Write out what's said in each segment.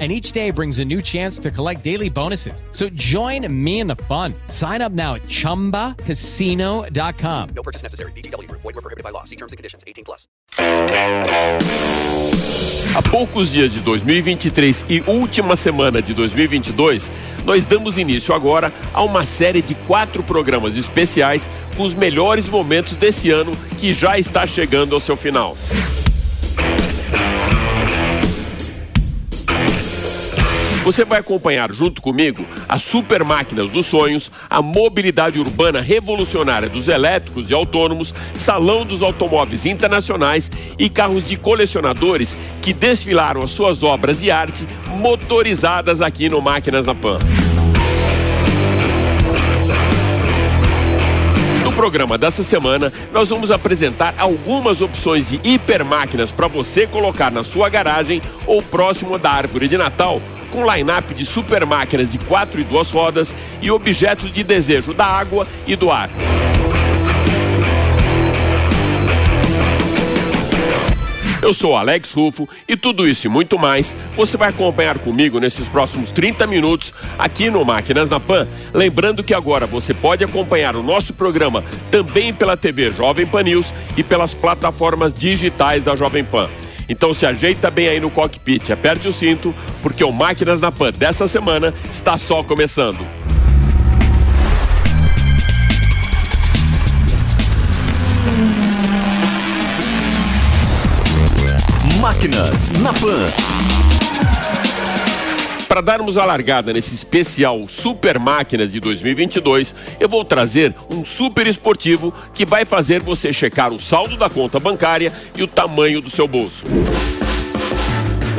And each day brings a new chance to collect daily bonuses. So join me in the fun. Sign up now at chumbacasino.com. No purchase necessary. BGW. Void were prohibited by law. See terms and conditions. 18 plus. Há poucos dias de 2023 e última semana de 2022, nós damos início agora a uma série de quatro programas especiais com os melhores momentos desse ano que já está chegando ao seu final. Você vai acompanhar junto comigo as super máquinas dos sonhos, a mobilidade urbana revolucionária dos elétricos e autônomos, salão dos automóveis internacionais e carros de colecionadores que desfilaram as suas obras de arte motorizadas aqui no Máquinas na Pan. No programa dessa semana, nós vamos apresentar algumas opções de hipermáquinas para você colocar na sua garagem ou próximo da árvore de Natal com line-up de super máquinas de quatro e duas rodas e objetos de desejo da água e do ar. Eu sou Alex Rufo e tudo isso e muito mais você vai acompanhar comigo nesses próximos 30 minutos aqui no Máquinas na Pan. Lembrando que agora você pode acompanhar o nosso programa também pela TV Jovem Pan News e pelas plataformas digitais da Jovem Pan. Então se ajeita bem aí no cockpit, aperte o cinto, porque o Máquinas na Pan dessa semana está só começando. Máquinas na Pan. Para darmos a largada nesse especial Super Máquinas de 2022, eu vou trazer um super esportivo que vai fazer você checar o saldo da conta bancária e o tamanho do seu bolso.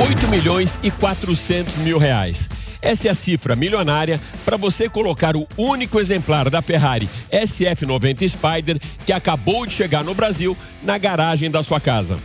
8 milhões e 400 mil reais. Essa é a cifra milionária para você colocar o único exemplar da Ferrari SF90 Spider que acabou de chegar no Brasil na garagem da sua casa.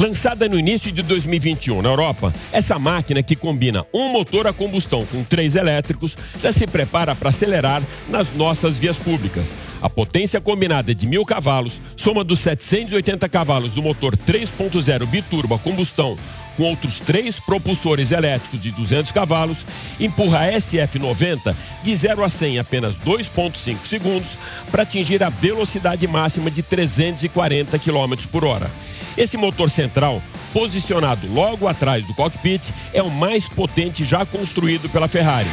Lançada no início de 2021 na Europa, essa máquina que combina um motor a combustão com três elétricos já se prepara para acelerar nas nossas vias públicas. A potência combinada de mil cavalos, soma dos 780 cavalos do motor 3.0 biturbo a combustão com outros três propulsores elétricos de 200 cavalos, empurra a SF90 de 0 a 100 em apenas 2,5 segundos para atingir a velocidade máxima de 340 km por hora. Esse motor central, posicionado logo atrás do cockpit, é o mais potente já construído pela Ferrari.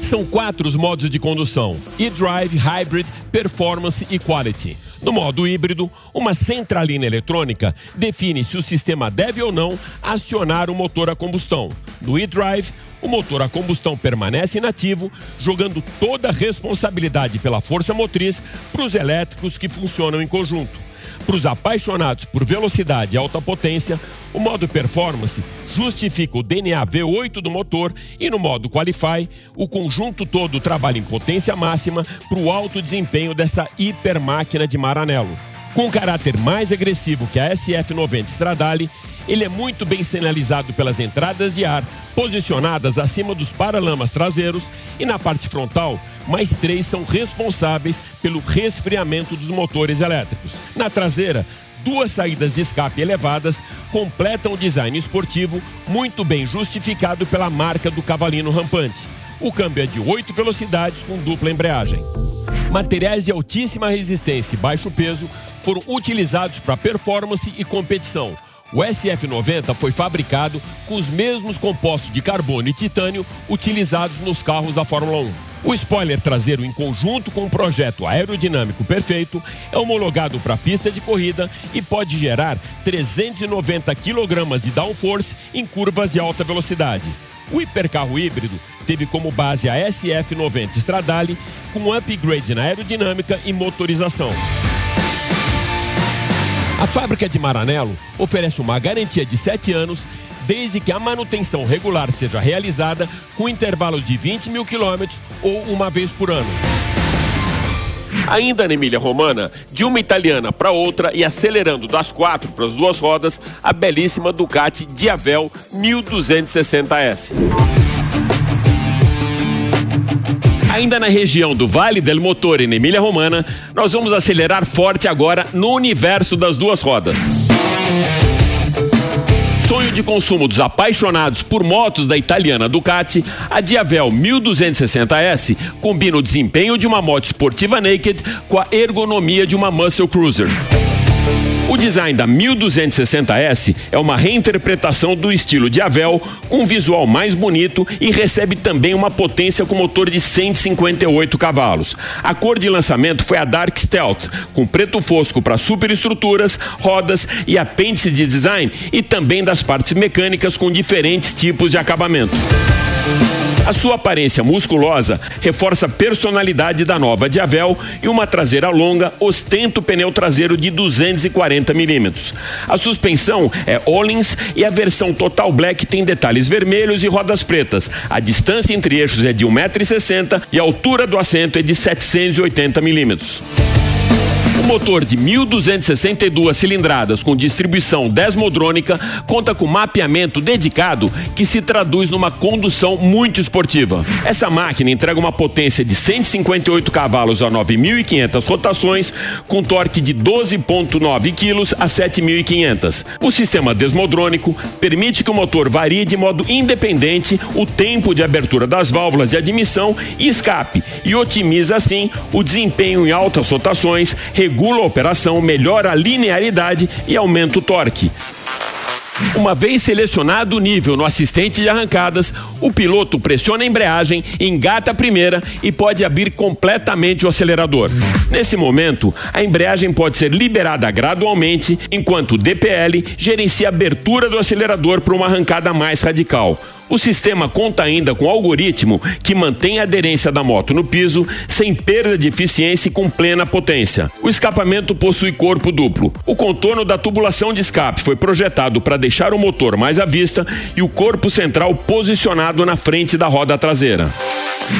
São quatro os modos de condução: e-drive, hybrid, performance e quality. No modo híbrido, uma centralina eletrônica define se o sistema deve ou não acionar o motor a combustão. No e-drive, o motor a combustão permanece inativo, jogando toda a responsabilidade pela força motriz para os elétricos que funcionam em conjunto. Para os apaixonados por velocidade e alta potência, o modo Performance justifica o DNA V8 do motor e no modo Qualify, o conjunto todo trabalha em potência máxima para o alto desempenho dessa hipermáquina de Maranello. Com caráter mais agressivo que a SF90 Stradale, ele é muito bem sinalizado pelas entradas de ar, posicionadas acima dos paralamas traseiros, e na parte frontal, mais três são responsáveis pelo resfriamento dos motores elétricos. Na traseira, duas saídas de escape elevadas completam o design esportivo, muito bem justificado pela marca do cavalino rampante. O câmbio é de 8 velocidades com dupla embreagem. Materiais de altíssima resistência e baixo peso foram utilizados para performance e competição. O SF90 foi fabricado com os mesmos compostos de carbono e titânio utilizados nos carros da Fórmula 1. O spoiler traseiro, em conjunto com o projeto aerodinâmico perfeito, é homologado para pista de corrida e pode gerar 390 kg de downforce em curvas de alta velocidade. O hipercarro híbrido teve como base a SF90 Stradale, com upgrade na aerodinâmica e motorização. A fábrica de Maranello oferece uma garantia de 7 anos, desde que a manutenção regular seja realizada com intervalos de 20 mil quilômetros ou uma vez por ano. Ainda na Emília Romana, de uma italiana para outra e acelerando das quatro para as duas rodas, a belíssima Ducati Diavel 1260S. Ainda na região do Vale del Motore, na Emília Romana, nós vamos acelerar forte agora no universo das duas rodas. Sonho de consumo dos apaixonados por motos da italiana Ducati, a Diavel 1260S combina o desempenho de uma moto esportiva naked com a ergonomia de uma muscle cruiser. O design da 1260S é uma reinterpretação do estilo de Avel, com visual mais bonito e recebe também uma potência com motor de 158 cavalos. A cor de lançamento foi a Dark Stealth, com preto fosco para superestruturas, rodas e apêndice de design e também das partes mecânicas com diferentes tipos de acabamento. A sua aparência musculosa reforça a personalidade da nova Diavel e uma traseira longa ostenta o pneu traseiro de 240 milímetros. A suspensão é Ollins e a versão Total Black tem detalhes vermelhos e rodas pretas. A distância entre eixos é de 1,60m e a altura do assento é de 780 milímetros motor de 1.262 cilindradas com distribuição desmodrônica conta com mapeamento dedicado que se traduz numa condução muito esportiva. Essa máquina entrega uma potência de 158 cavalos a 9.500 rotações, com torque de 12,9 kg a 7.500. O sistema desmodrônico permite que o motor varie de modo independente o tempo de abertura das válvulas de admissão e escape e otimiza assim o desempenho em altas rotações, regula a operação, melhora a linearidade e aumenta o torque. Uma vez selecionado o nível no assistente de arrancadas, o piloto pressiona a embreagem, engata a primeira e pode abrir completamente o acelerador. Nesse momento, a embreagem pode ser liberada gradualmente, enquanto o DPL gerencia a abertura do acelerador para uma arrancada mais radical. O sistema conta ainda com algoritmo que mantém a aderência da moto no piso sem perda de eficiência e com plena potência. O escapamento possui corpo duplo. O contorno da tubulação de escape foi projetado para deixar o motor mais à vista e o corpo central posicionado na frente da roda traseira.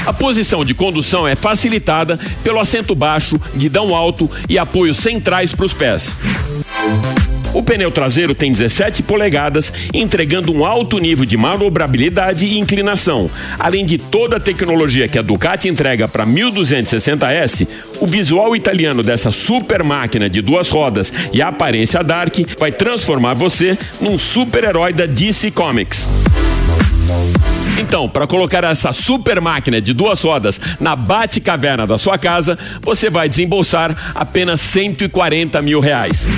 A posição de condução é facilitada pelo assento baixo, guidão alto e apoios centrais para os pés. O pneu traseiro tem 17 polegadas, entregando um alto nível de manobrabilidade e inclinação. Além de toda a tecnologia que a Ducati entrega para 1260S, o visual italiano dessa super máquina de duas rodas e a aparência dark vai transformar você num super-herói da DC Comics. Então, para colocar essa super máquina de duas rodas na bate-caverna da sua casa, você vai desembolsar apenas 140 mil reais.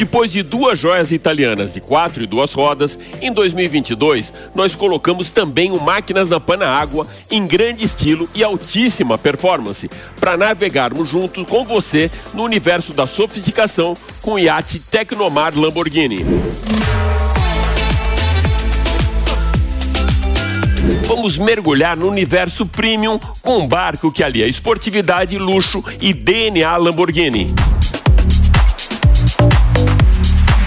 Depois de duas joias italianas de quatro e duas rodas, em 2022 nós colocamos também o Máquinas na Pana Água em grande estilo e altíssima performance para navegarmos juntos com você no universo da sofisticação com o iate Tecnomar Lamborghini. Vamos mergulhar no universo premium com um barco que alia esportividade, luxo e DNA Lamborghini.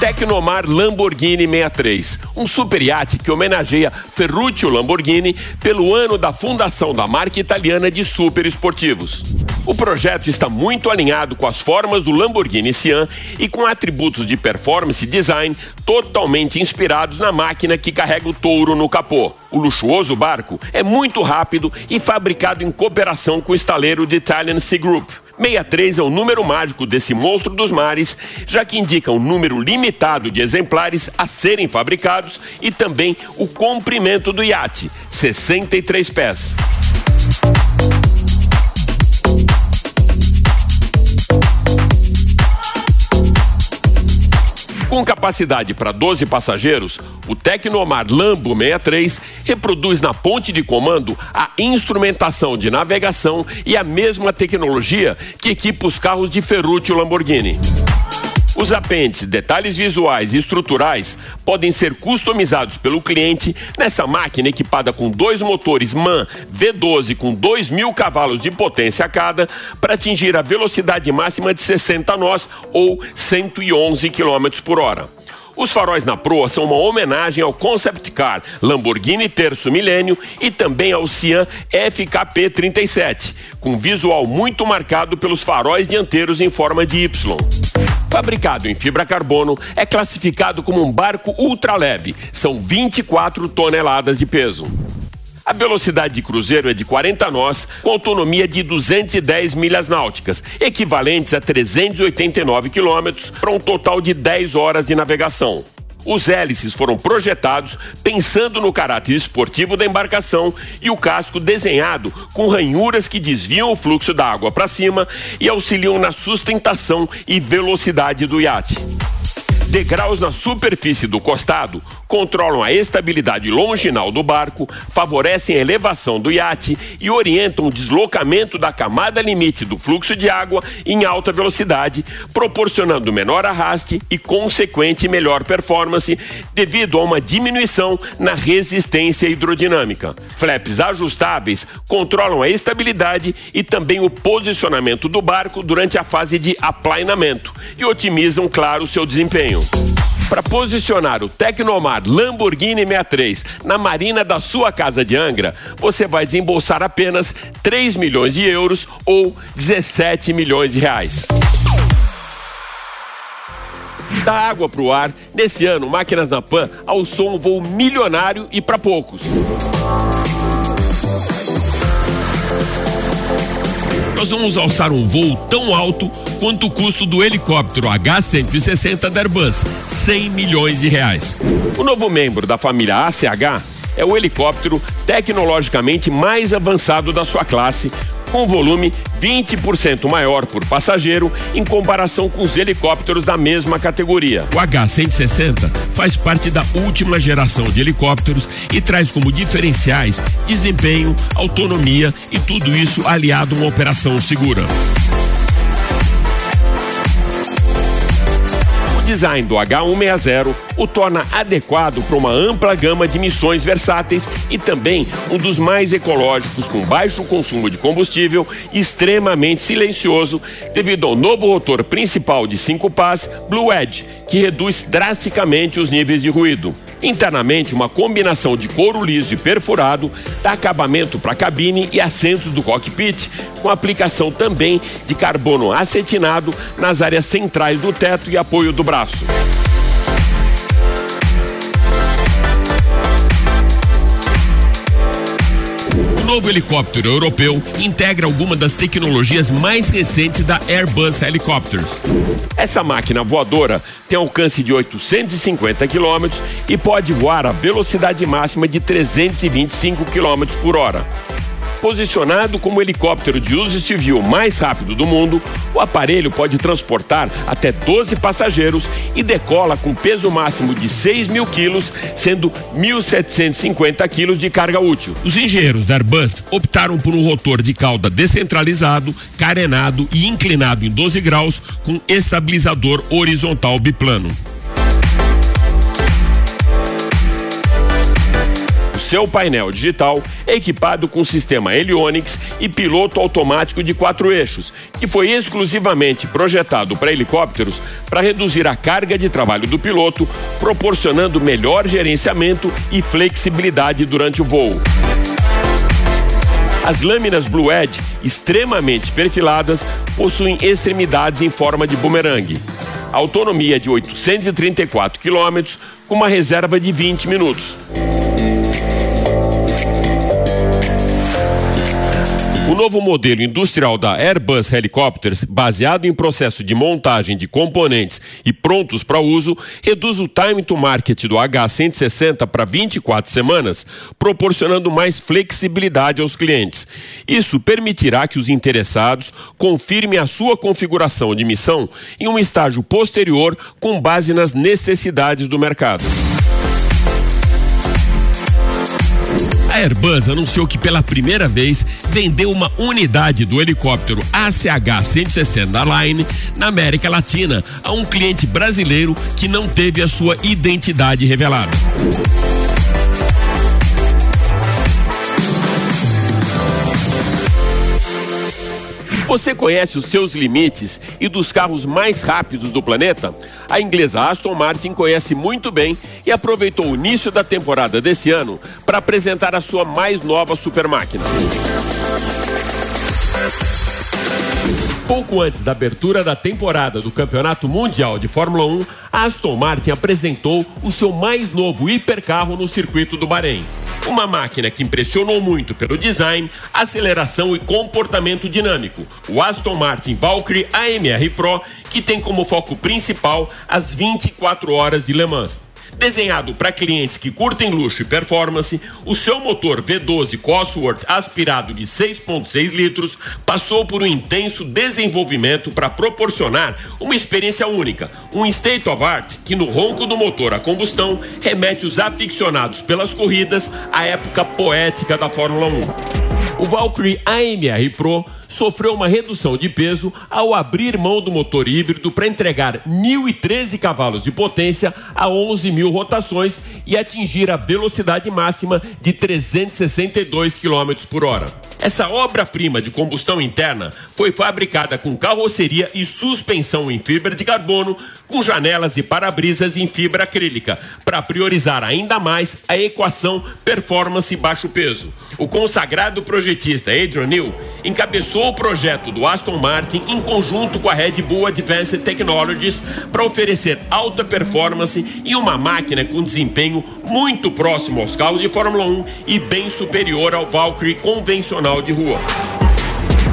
Tecnomar Lamborghini 63, um super iate que homenageia Ferruccio Lamborghini pelo ano da fundação da marca italiana de super esportivos. O projeto está muito alinhado com as formas do Lamborghini Sian e com atributos de performance e design totalmente inspirados na máquina que carrega o touro no capô. O luxuoso barco é muito rápido e fabricado em cooperação com o estaleiro de Italian Sea Group. 63 é o número mágico desse monstro dos mares, já que indica um número limitado de exemplares a serem fabricados e também o comprimento do iate, 63 pés. Com capacidade para 12 passageiros, o Tecnomar Lambo 63 reproduz na ponte de comando a instrumentação de navegação e a mesma tecnologia que equipa os carros de Ferruccio Lamborghini. Os apêndices, detalhes visuais e estruturais podem ser customizados pelo cliente nessa máquina equipada com dois motores MAN V12 com 2 mil cavalos de potência a cada para atingir a velocidade máxima de 60 nós ou 111 km por hora. Os faróis na proa são uma homenagem ao concept car Lamborghini Terço Milênio e também ao Cian FKP 37, com visual muito marcado pelos faróis dianteiros em forma de Y. Fabricado em fibra carbono, é classificado como um barco ultraleve, são 24 toneladas de peso. A velocidade de cruzeiro é de 40 nós, com autonomia de 210 milhas náuticas, equivalentes a 389 quilômetros, para um total de 10 horas de navegação. Os hélices foram projetados pensando no caráter esportivo da embarcação e o casco desenhado com ranhuras que desviam o fluxo da água para cima e auxiliam na sustentação e velocidade do iate. Degraus na superfície do costado controlam a estabilidade longinal do barco, favorecem a elevação do iate e orientam o deslocamento da camada limite do fluxo de água em alta velocidade, proporcionando menor arraste e consequente melhor performance devido a uma diminuição na resistência hidrodinâmica. Flaps ajustáveis controlam a estabilidade e também o posicionamento do barco durante a fase de aplainamento e otimizam, claro, seu desempenho. Para posicionar o Tecnomar Lamborghini 63 na marina da sua casa de Angra, você vai desembolsar apenas 3 milhões de euros ou 17 milhões de reais. Da água para o ar, nesse ano, Máquinas na Pan alçou um voo milionário e para poucos. Nós vamos alçar um voo tão alto quanto o custo do helicóptero H-160 da Airbus, 100 milhões de reais. O novo membro da família ACH é o helicóptero tecnologicamente mais avançado da sua classe, com volume 20% maior por passageiro em comparação com os helicópteros da mesma categoria. O H-160 faz parte da última geração de helicópteros e traz como diferenciais desempenho, autonomia e tudo isso aliado a uma operação segura. Design do H160 o torna adequado para uma ampla gama de missões versáteis e também um dos mais ecológicos, com baixo consumo de combustível e extremamente silencioso, devido ao novo rotor principal de 5 pás Blue Edge, que reduz drasticamente os níveis de ruído. Internamente, uma combinação de couro liso e perfurado dá acabamento para a cabine e assentos do cockpit, com aplicação também de carbono acetinado nas áreas centrais do teto e apoio do braço. Novo helicóptero europeu integra algumas das tecnologias mais recentes da Airbus Helicopters. Essa máquina voadora tem alcance de 850 km e pode voar a velocidade máxima de 325 km por hora. Posicionado como helicóptero de uso civil mais rápido do mundo, o aparelho pode transportar até 12 passageiros e decola com peso máximo de 6 mil quilos, sendo 1.750 quilos de carga útil. Os engenheiros da Airbus optaram por um rotor de cauda descentralizado, carenado e inclinado em 12 graus com estabilizador horizontal biplano. Seu painel digital equipado com sistema Helionix e piloto automático de quatro eixos, que foi exclusivamente projetado para helicópteros para reduzir a carga de trabalho do piloto, proporcionando melhor gerenciamento e flexibilidade durante o voo. As lâminas Blue Edge, extremamente perfiladas, possuem extremidades em forma de bumerangue. autonomia de 834 km, com uma reserva de 20 minutos. O novo modelo industrial da Airbus Helicopters, baseado em processo de montagem de componentes e prontos para uso, reduz o time to market do H160 para 24 semanas, proporcionando mais flexibilidade aos clientes. Isso permitirá que os interessados confirmem a sua configuração de missão em um estágio posterior com base nas necessidades do mercado. Airbus anunciou que pela primeira vez vendeu uma unidade do helicóptero ACH-160 da Line na América Latina a um cliente brasileiro que não teve a sua identidade revelada. Você conhece os seus limites e dos carros mais rápidos do planeta? A inglesa Aston Martin conhece muito bem e aproveitou o início da temporada desse ano para apresentar a sua mais nova supermáquina. Pouco antes da abertura da temporada do Campeonato Mundial de Fórmula 1, a Aston Martin apresentou o seu mais novo hipercarro no circuito do Bahrein. Uma máquina que impressionou muito pelo design, aceleração e comportamento dinâmico. O Aston Martin Valkyrie AMR Pro, que tem como foco principal as 24 horas de Le Mans. Desenhado para clientes que curtem luxo e performance, o seu motor V12 Cosworth aspirado de 6,6 litros passou por um intenso desenvolvimento para proporcionar uma experiência única, um state of art que no ronco do motor a combustão remete os aficionados pelas corridas à época poética da Fórmula 1. O Valkyrie AMR Pro sofreu uma redução de peso ao abrir mão do motor híbrido para entregar 1.013 cavalos de potência a 11 mil rotações e atingir a velocidade máxima de 362 km por hora. Essa obra-prima de combustão interna foi fabricada com carroceria e suspensão em fibra de carbono, com janelas e para-brisas em fibra acrílica, para priorizar ainda mais a equação performance e baixo peso. O consagrado projetista Adrian Newey encabeçou o projeto do Aston Martin em conjunto com a Red Bull Advanced Technologies para oferecer alta performance e uma máquina com desempenho muito próximo aos carros de Fórmula 1 e bem superior ao Valkyrie convencional de rua.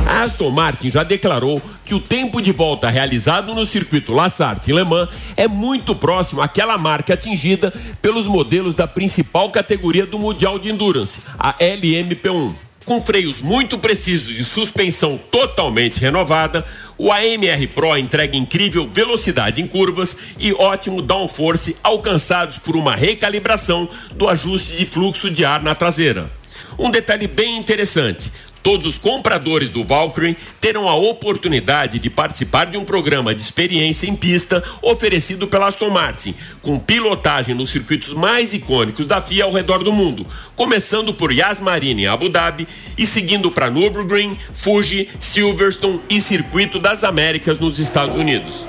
A Aston Martin já declarou que o tempo de volta realizado no circuito Lassart Le Mans é muito próximo àquela marca atingida pelos modelos da principal categoria do Mundial de Endurance, a LMP1. Com freios muito precisos e suspensão totalmente renovada, o AMR Pro entrega incrível velocidade em curvas e ótimo downforce alcançados por uma recalibração do ajuste de fluxo de ar na traseira. Um detalhe bem interessante: Todos os compradores do Valkyrie terão a oportunidade de participar de um programa de experiência em pista oferecido pela Aston Martin, com pilotagem nos circuitos mais icônicos da FIA ao redor do mundo, começando por Yas Marina em Abu Dhabi e seguindo para Nürburgring, Fuji, Silverstone e Circuito das Américas nos Estados Unidos.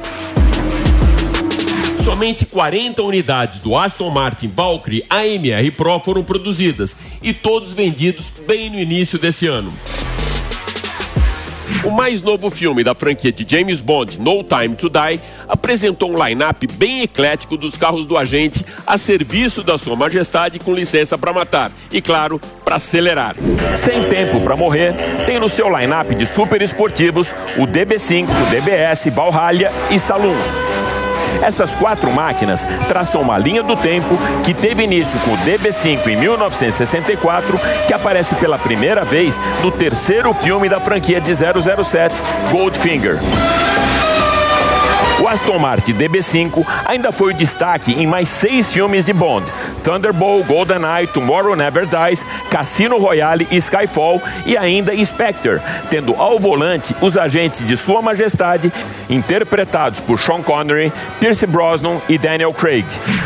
Somente 40 unidades do Aston Martin Valkyrie AMR Pro foram produzidas e todos vendidos bem no início desse ano. O mais novo filme da franquia de James Bond, No Time to Die, apresentou um line-up bem eclético dos carros do agente a serviço da Sua Majestade com licença para matar e, claro, para acelerar. Sem tempo para morrer, tem no seu line-up de super esportivos o DB5, o DBS, Valhalla e Saloon. Essas quatro máquinas traçam uma linha do tempo que teve início com o DB5 em 1964, que aparece pela primeira vez no terceiro filme da franquia de 007, Goldfinger. O Aston Martin DB5 ainda foi o destaque em mais seis filmes de Bond: Thunderball, GoldenEye, Tomorrow Never Dies, Cassino Royale Skyfall e ainda Spectre, tendo ao volante os agentes de Sua Majestade, interpretados por Sean Connery, Pierce Brosnan e Daniel Craig.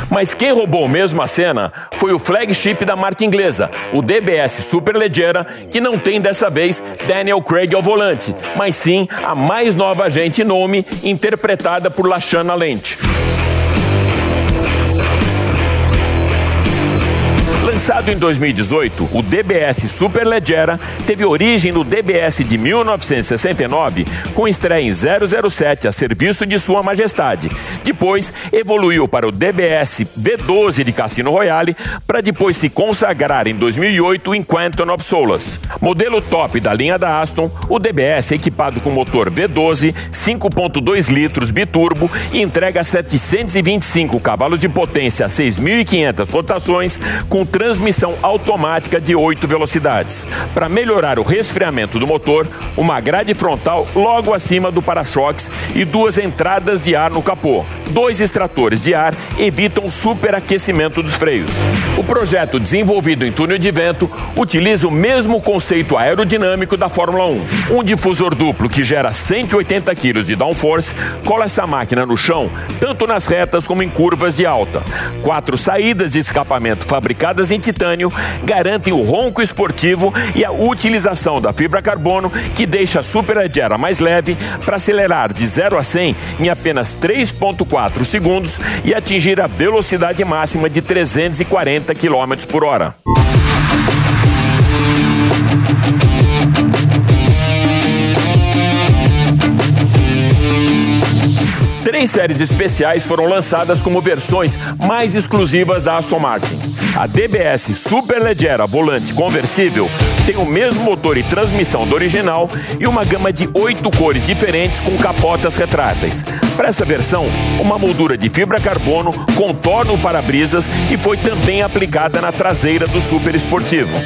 Mas quem roubou mesmo a cena foi o flagship da marca inglesa, o DBS Superleggera, que não tem dessa vez Daniel Craig ao volante, mas sim a mais nova agente nome interpretada por Lashana Lynch. Lançado em 2018, o DBS Superleggera teve origem no DBS de 1969, com estreia em 007 a serviço de Sua Majestade. Depois, evoluiu para o DBS V12 de Cassino Royale, para depois se consagrar em 2008 em Quantum of Solace. Modelo top da linha da Aston, o DBS é equipado com motor V12, 5.2 litros biturbo e entrega 725 cavalos de potência a 6.500 rotações, com transmissão automática de 8 velocidades. Para melhorar o resfriamento do motor, uma grade frontal logo acima do para-choques e duas entradas de ar no capô. dois extratores de ar evitam superaquecimento dos freios. O projeto desenvolvido em túnel de vento utiliza o mesmo conceito aerodinâmico da Fórmula 1. Um difusor duplo que gera 180 kg de downforce cola essa máquina no chão, tanto nas retas como em curvas de alta. Quatro saídas de escapamento fabricadas em titânio garantem o ronco esportivo e a utilização da fibra carbono que deixa a Superleggera mais leve para acelerar de 0 a 100 em apenas 3.4 segundos e atingir a velocidade máxima de 340 km por hora. Três séries especiais foram lançadas como versões mais exclusivas da Aston Martin. A DBS Superleggera volante conversível tem o mesmo motor e transmissão do original e uma gama de oito cores diferentes com capotas retráteis. Para essa versão, uma moldura de fibra carbono contorna o para-brisas e foi também aplicada na traseira do Super Esportivo.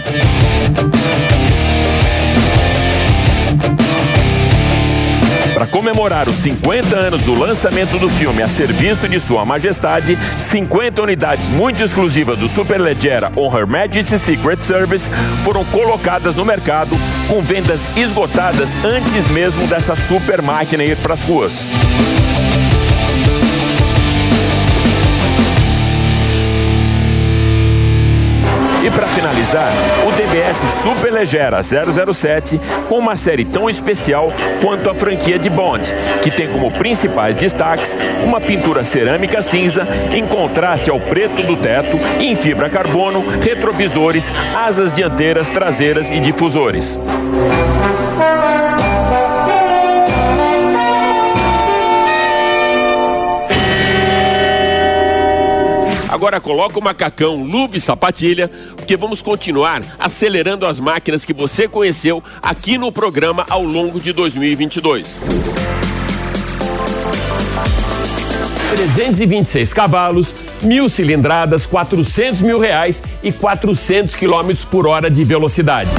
Para comemorar os 50 anos do lançamento do filme a serviço de Sua Majestade, 50 unidades muito exclusivas do Superleggera On Her Majesty's Secret Service foram colocadas no mercado com vendas esgotadas antes mesmo dessa super máquina ir para as ruas. E para finalizar, o DBS Superleggera 007 com uma série tão especial quanto a franquia de Bond, que tem como principais destaques uma pintura cerâmica cinza em contraste ao preto do teto e em fibra carbono, retrovisores, asas dianteiras, traseiras e difusores. Agora coloca o macacão, luva e sapatilha, porque vamos continuar acelerando as máquinas que você conheceu aqui no programa ao longo de 2022. 326 cavalos, mil cilindradas, 400 mil reais e 400 quilômetros por hora de velocidade.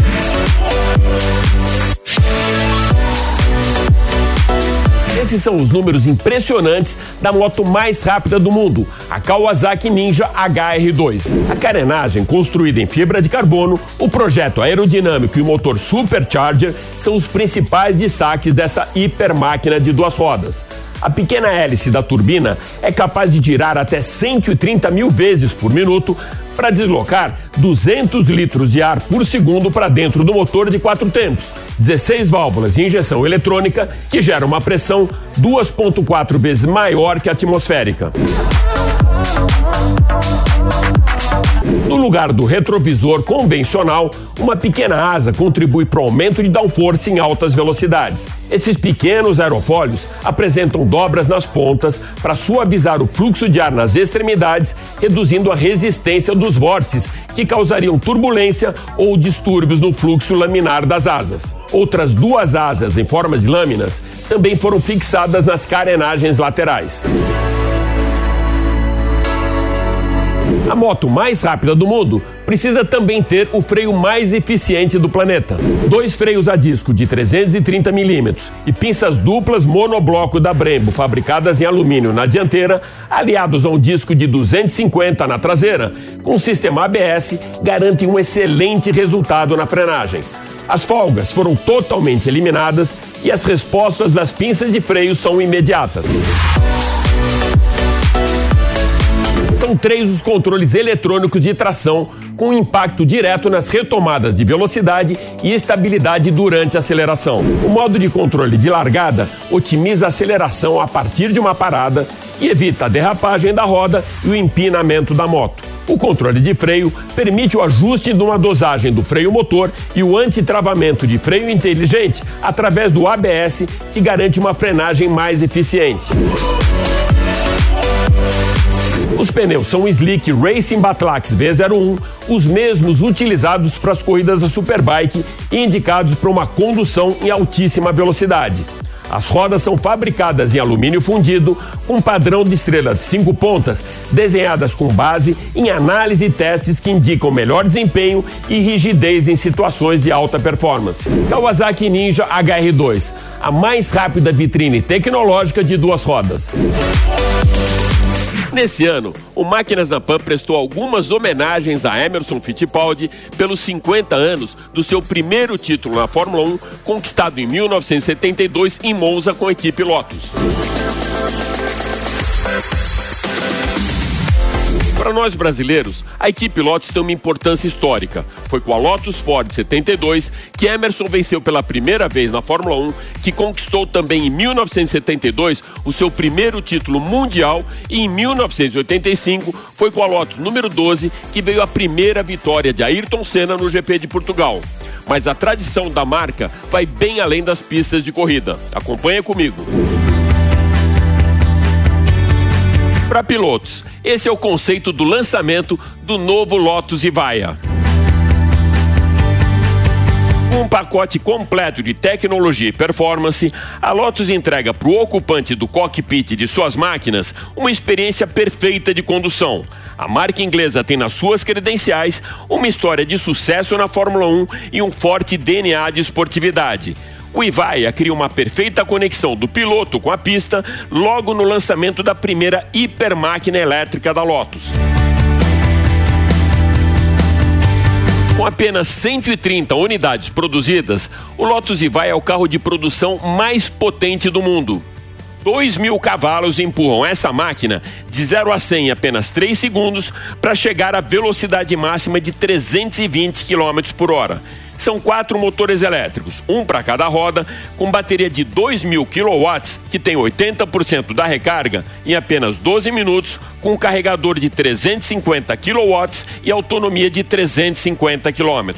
Esses são os números impressionantes da moto mais rápida do mundo, a Kawasaki Ninja HR2. A carenagem, construída em fibra de carbono, o projeto aerodinâmico e o motor Supercharger são os principais destaques dessa hiper máquina de duas rodas. A pequena hélice da turbina é capaz de girar até 130 mil vezes por minuto para deslocar 200 litros de ar por segundo para dentro do motor de quatro tempos, 16 válvulas e injeção eletrônica que gera uma pressão 2,4 vezes maior que a atmosférica. Lugar do retrovisor convencional, uma pequena asa contribui para o aumento de downforce em altas velocidades. Esses pequenos aerofólios apresentam dobras nas pontas para suavizar o fluxo de ar nas extremidades, reduzindo a resistência dos vórtices que causariam turbulência ou distúrbios no fluxo laminar das asas. Outras duas asas em forma de lâminas também foram fixadas nas carenagens laterais. A moto mais rápida do mundo precisa também ter o freio mais eficiente do planeta. Dois freios a disco de 330 milímetros e pinças duplas monobloco da Brembo fabricadas em alumínio na dianteira, aliados a um disco de 250 na traseira, com sistema ABS, garantem um excelente resultado na frenagem. As folgas foram totalmente eliminadas e as respostas das pinças de freio são imediatas. São três os controles eletrônicos de tração com impacto direto nas retomadas de velocidade e estabilidade durante a aceleração. O modo de controle de largada otimiza a aceleração a partir de uma parada e evita a derrapagem da roda e o empinamento da moto. O controle de freio permite o ajuste de uma dosagem do freio motor e o antitravamento de freio inteligente através do ABS, que garante uma frenagem mais eficiente. Os pneus são Slick Racing Batlax V01, os mesmos utilizados para as corridas da Superbike e indicados para uma condução em altíssima velocidade. As rodas são fabricadas em alumínio fundido, com padrão de estrela de cinco pontas, desenhadas com base em análise e testes que indicam melhor desempenho e rigidez em situações de alta performance. Kawasaki Ninja HR2, a mais rápida vitrine tecnológica de duas rodas. Nesse ano, o Máquinas na Pan prestou algumas homenagens a Emerson Fittipaldi pelos 50 anos do seu primeiro título na Fórmula 1, conquistado em 1972 em Monza com a equipe Lotus. Para nós brasileiros, a equipe Lotus tem uma importância histórica. Foi com a Lotus Ford 72 que Emerson venceu pela primeira vez na Fórmula 1, que conquistou também em 1972 o seu primeiro título mundial e em 1985 foi com a Lotus número 12 que veio a primeira vitória de Ayrton Senna no GP de Portugal. Mas a tradição da marca vai bem além das pistas de corrida. Acompanha comigo para pilotos. Esse é o conceito do lançamento do novo Lotus Evija. Um pacote completo de tecnologia e performance, a Lotus entrega para o ocupante do cockpit de suas máquinas uma experiência perfeita de condução. A marca inglesa tem nas suas credenciais uma história de sucesso na Fórmula 1 e um forte DNA de esportividade. O Ivaia cria uma perfeita conexão do piloto com a pista logo no lançamento da primeira hipermáquina elétrica da Lotus. Com apenas 130 unidades produzidas, o Lotus Ivaia é o carro de produção mais potente do mundo. 2 mil cavalos empurram essa máquina de 0 a 100 em apenas 3 segundos para chegar à velocidade máxima de 320 km por hora. São quatro motores elétricos, um para cada roda, com bateria de 2 mil kW, que tem 80% da recarga em apenas 12 minutos, com um carregador de 350 kW e autonomia de 350 km.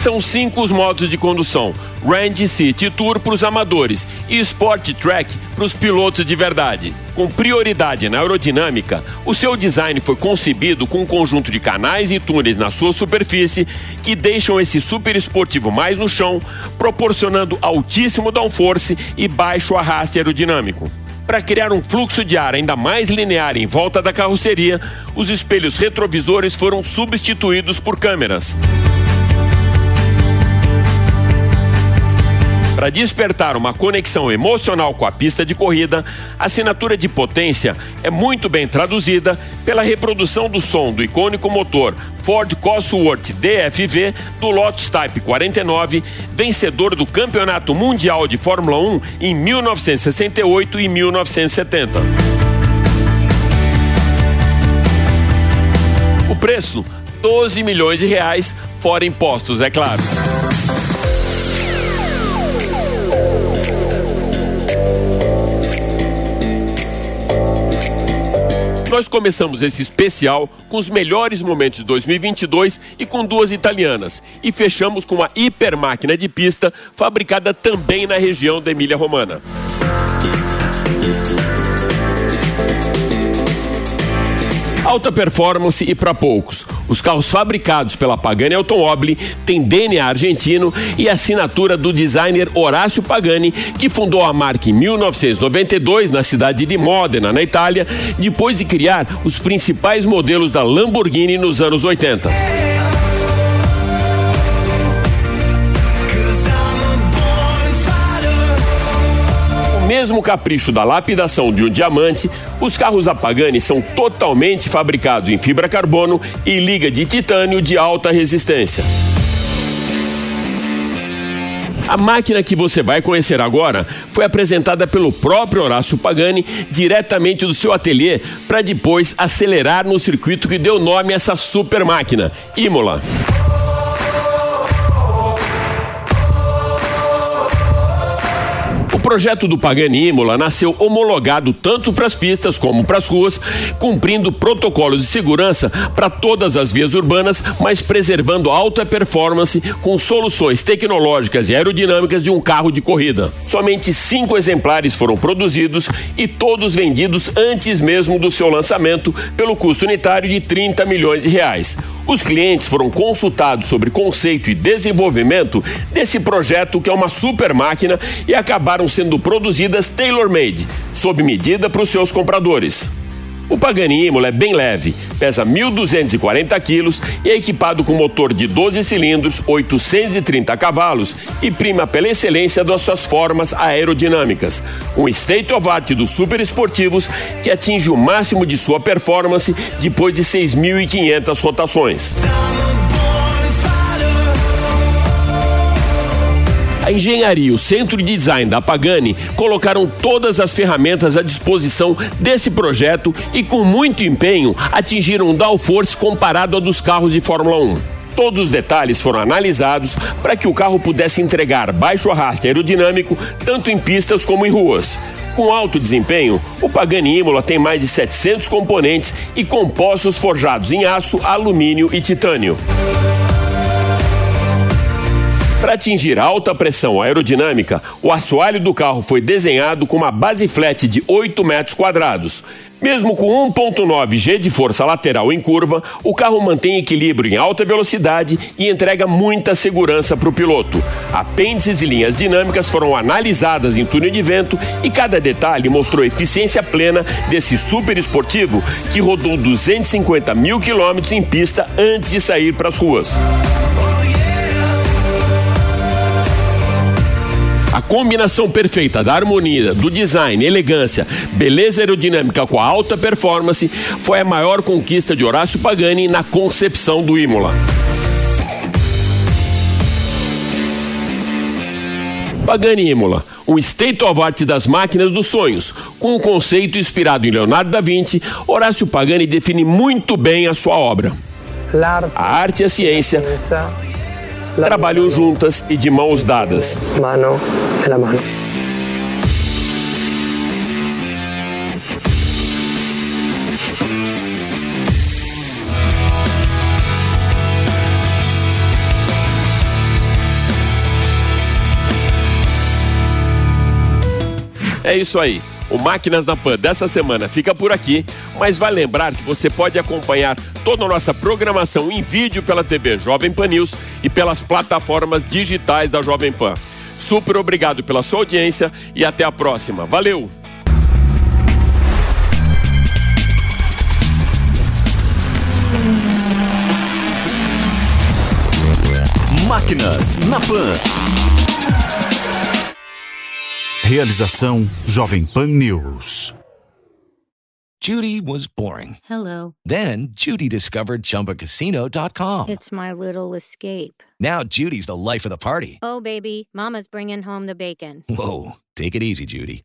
São cinco os modos de condução: Range City Tour para os amadores e Sport Track para os pilotos de verdade. Com prioridade na aerodinâmica, o seu design foi concebido com um conjunto de canais e túneis na sua superfície que deixam esse super esportivo mais no chão, proporcionando altíssimo downforce e baixo arraste aerodinâmico. Para criar um fluxo de ar ainda mais linear em volta da carroceria, os espelhos retrovisores foram substituídos por câmeras. Para despertar uma conexão emocional com a pista de corrida, a assinatura de potência é muito bem traduzida pela reprodução do som do icônico motor Ford Cosworth DFV do Lotus Type 49, vencedor do Campeonato Mundial de Fórmula 1 em 1968 e 1970. O preço: 12 milhões de reais, fora impostos, é claro. Nós começamos esse especial com os melhores momentos de 2022 e com duas italianas. E fechamos com uma hipermáquina de pista fabricada também na região da Emília-Romana. Alta performance e para poucos. Os carros fabricados pela Pagani Automobile têm DNA argentino e assinatura do designer Horácio Pagani, que fundou a marca em 1992 na cidade de Modena, na Itália, depois de criar os principais modelos da Lamborghini nos anos 80. Mesmo capricho da lapidação de um diamante, os carros da Pagani são totalmente fabricados em fibra carbono e liga de titânio de alta resistência. A máquina que você vai conhecer agora foi apresentada pelo próprio Horácio Pagani diretamente do seu ateliê para depois acelerar no circuito que deu nome a essa super máquina, Imola. Projeto do Pagani Imola nasceu homologado tanto para as pistas como para as ruas, cumprindo protocolos de segurança para todas as vias urbanas, mas preservando alta performance com soluções tecnológicas e aerodinâmicas de um carro de corrida. Somente cinco exemplares foram produzidos e todos vendidos antes mesmo do seu lançamento pelo custo unitário de 30 milhões de reais. Os clientes foram consultados sobre conceito e desenvolvimento desse projeto, que é uma super máquina, e acabaram sendo produzidas tailor-made, sob medida para os seus compradores. O Pagani Imola é bem leve, pesa 1.240 quilos e é equipado com motor de 12 cilindros, 830 cavalos e prima pela excelência das suas formas aerodinâmicas. Um state of art dos super esportivos que atinge o máximo de sua performance depois de 6.500 rotações. A engenharia e o centro de design da Pagani colocaram todas as ferramentas à disposição desse projeto e, com muito empenho, atingiram um downforce comparado ao dos carros de Fórmula 1. Todos os detalhes foram analisados para que o carro pudesse entregar baixo arraste aerodinâmico tanto em pistas como em ruas. Com alto desempenho, o Pagani Imola tem mais de 700 componentes e compostos forjados em aço, alumínio e titânio. Para atingir alta pressão aerodinâmica, o assoalho do carro foi desenhado com uma base flat de 8 metros quadrados. Mesmo com 1.9 G de força lateral em curva, o carro mantém equilíbrio em alta velocidade e entrega muita segurança para o piloto. Apêndices e linhas dinâmicas foram analisadas em túnel de vento e cada detalhe mostrou eficiência plena desse super esportivo que rodou 250 mil quilômetros em pista antes de sair para as ruas. A combinação perfeita da harmonia, do design, elegância, beleza aerodinâmica com a alta performance foi a maior conquista de Horácio Pagani na concepção do Imola. Pagani Imola, um state of art das máquinas dos sonhos. Com um conceito inspirado em Leonardo da Vinci, Horácio Pagani define muito bem a sua obra. A arte e a ciência trabalham juntas e de mãos dadas. Mano na mano. É isso aí. O Máquinas na Pan dessa semana fica por aqui, mas vai lembrar que você pode acompanhar toda a nossa programação em vídeo pela TV Jovem Pan News e pelas plataformas digitais da Jovem Pan. Super obrigado pela sua audiência e até a próxima. Valeu! Máquinas na Pan. Realização Jovem Pan News. Judy was boring. Hello. Then Judy discovered ChumbaCasino.com. It's my little escape. Now Judy's the life of the party. Oh, baby, Mama's bringing home the bacon. Whoa, take it easy, Judy.